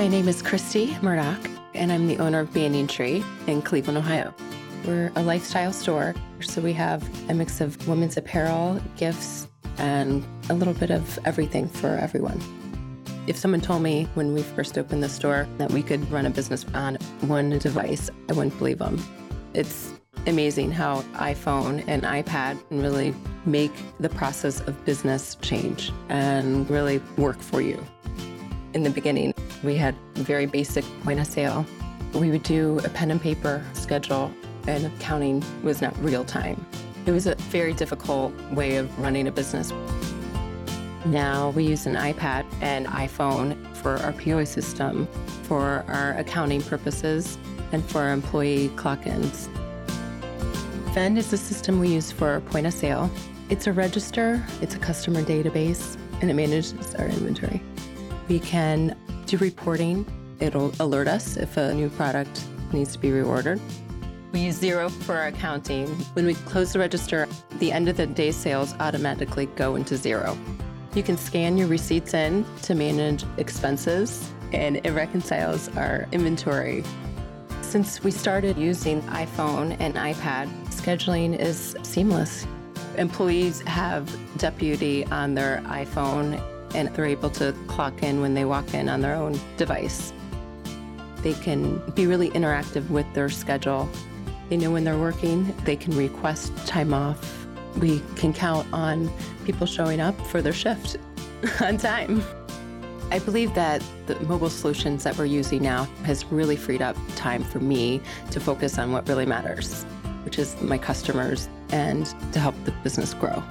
My name is Christy Murdoch, and I'm the owner of Banyan Tree in Cleveland, Ohio. We're a lifestyle store, so we have a mix of women's apparel, gifts, and a little bit of everything for everyone. If someone told me when we first opened the store that we could run a business on one device, I wouldn't believe them. It's amazing how iPhone and iPad can really make the process of business change and really work for you. In the beginning, we had very basic point of sale. We would do a pen and paper schedule, and accounting was not real time. It was a very difficult way of running a business. Now we use an iPad and iPhone for our POS system, for our accounting purposes, and for our employee clock ins. Vend is the system we use for point of sale. It's a register, it's a customer database, and it manages our inventory. We can do reporting, it'll alert us if a new product needs to be reordered. We use Xero for our accounting. When we close the register, the end of the day sales automatically go into Xero. You can scan your receipts in to manage expenses, and it reconciles our inventory. Since we started using iPhone and iPad, scheduling is seamless. Employees have Deputy on their iPhone, and they're able to clock in when they walk in on their own device. They can be really interactive with their schedule. They know when they're working, they can request time off we can count on people showing up for their shift on time. I believe that the mobile solutions that we're using now has really freed up time for me to focus on what really matters, which is my customers and to help the business grow.